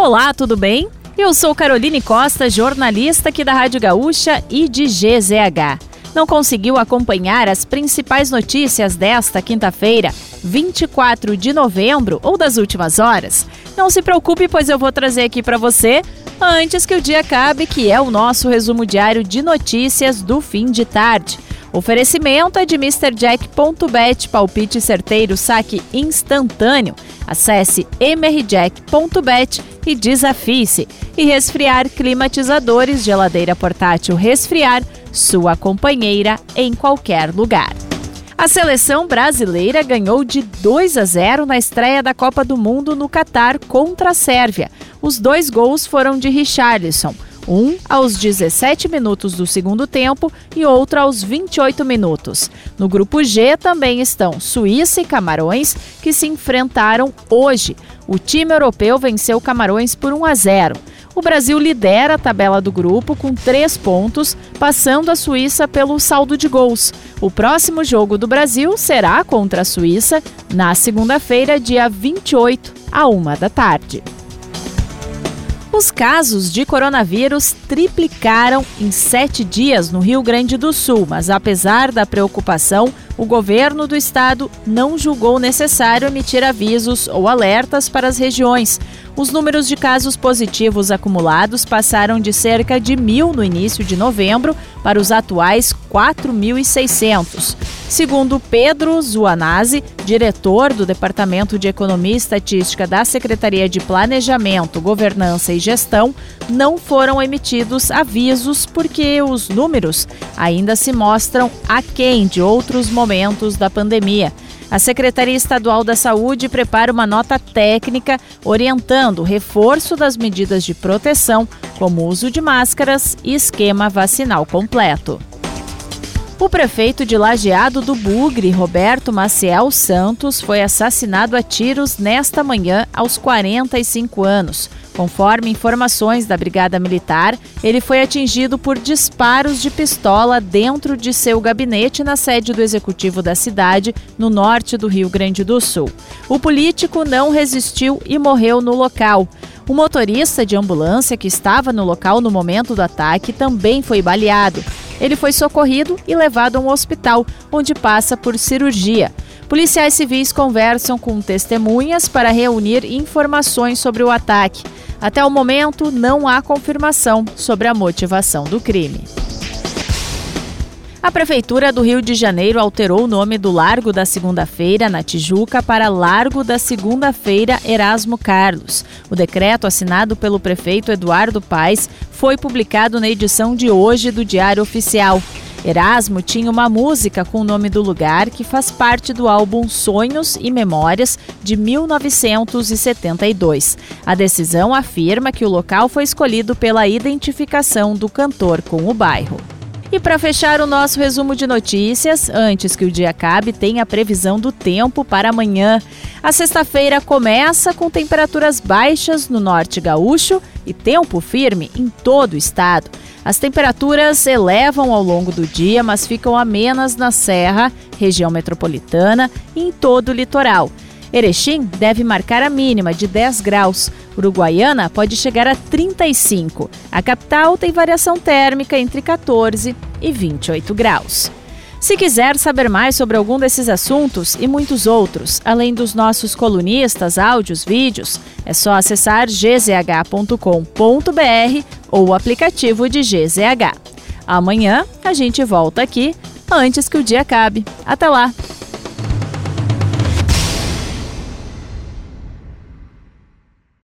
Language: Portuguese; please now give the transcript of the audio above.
Olá, tudo bem? Eu sou Caroline Costa, jornalista aqui da Rádio Gaúcha e de GZH. Não conseguiu acompanhar as principais notícias desta quinta-feira, 24 de novembro ou das últimas horas? Não se preocupe, pois eu vou trazer aqui para você antes que o dia acabe, que é o nosso resumo diário de notícias do fim de tarde. Oferecimento é de MrJack.bet, palpite certeiro, saque instantâneo. Acesse mrjack.bet e desafie-se. E resfriar climatizadores, geladeira portátil resfriar, sua companheira em qualquer lugar. A seleção brasileira ganhou de 2 a 0 na estreia da Copa do Mundo no Catar contra a Sérvia. Os dois gols foram de Richarlison um aos 17 minutos do segundo tempo e outro aos 28 minutos. No grupo G também estão Suíça e Camarões, que se enfrentaram hoje. O time europeu venceu Camarões por 1 a 0. O Brasil lidera a tabela do grupo com três pontos, passando a Suíça pelo saldo de gols. O próximo jogo do Brasil será contra a Suíça na segunda-feira, dia 28, a uma da tarde. Os casos de coronavírus triplicaram em sete dias no Rio Grande do Sul, mas apesar da preocupação, o governo do estado não julgou necessário emitir avisos ou alertas para as regiões. Os números de casos positivos acumulados passaram de cerca de mil no início de novembro para os atuais 4.600. Segundo Pedro Zuanazzi, diretor do Departamento de Economia e Estatística da Secretaria de Planejamento, Governança e Gestão, não foram emitidos avisos porque os números ainda se mostram aquém de outros momentos da pandemia. A Secretaria Estadual da Saúde prepara uma nota técnica orientando o reforço das medidas de proteção, como uso de máscaras e esquema vacinal completo. O prefeito de Lajeado do Bugre, Roberto Maciel Santos, foi assassinado a tiros nesta manhã aos 45 anos. Conforme informações da Brigada Militar, ele foi atingido por disparos de pistola dentro de seu gabinete na sede do executivo da cidade, no norte do Rio Grande do Sul. O político não resistiu e morreu no local. O motorista de ambulância que estava no local no momento do ataque também foi baleado. Ele foi socorrido e levado a um hospital, onde passa por cirurgia. Policiais civis conversam com testemunhas para reunir informações sobre o ataque. Até o momento, não há confirmação sobre a motivação do crime. A Prefeitura do Rio de Janeiro alterou o nome do Largo da Segunda-feira, na Tijuca, para Largo da Segunda-feira Erasmo Carlos. O decreto assinado pelo prefeito Eduardo Paes foi publicado na edição de hoje do Diário Oficial. Erasmo tinha uma música com o nome do lugar que faz parte do álbum Sonhos e Memórias de 1972. A decisão afirma que o local foi escolhido pela identificação do cantor com o bairro. E para fechar o nosso resumo de notícias, antes que o dia acabe, tem a previsão do tempo para amanhã. A sexta-feira começa com temperaturas baixas no norte gaúcho e tempo firme em todo o estado. As temperaturas elevam ao longo do dia, mas ficam amenas na Serra, região metropolitana e em todo o litoral. Erechim deve marcar a mínima de 10 graus. Uruguaiana pode chegar a 35. A capital tem variação térmica entre 14 e 28 graus. Se quiser saber mais sobre algum desses assuntos e muitos outros, além dos nossos colunistas, áudios, vídeos, é só acessar gzh.com.br ou o aplicativo de GZH. Amanhã a gente volta aqui antes que o dia acabe. Até lá!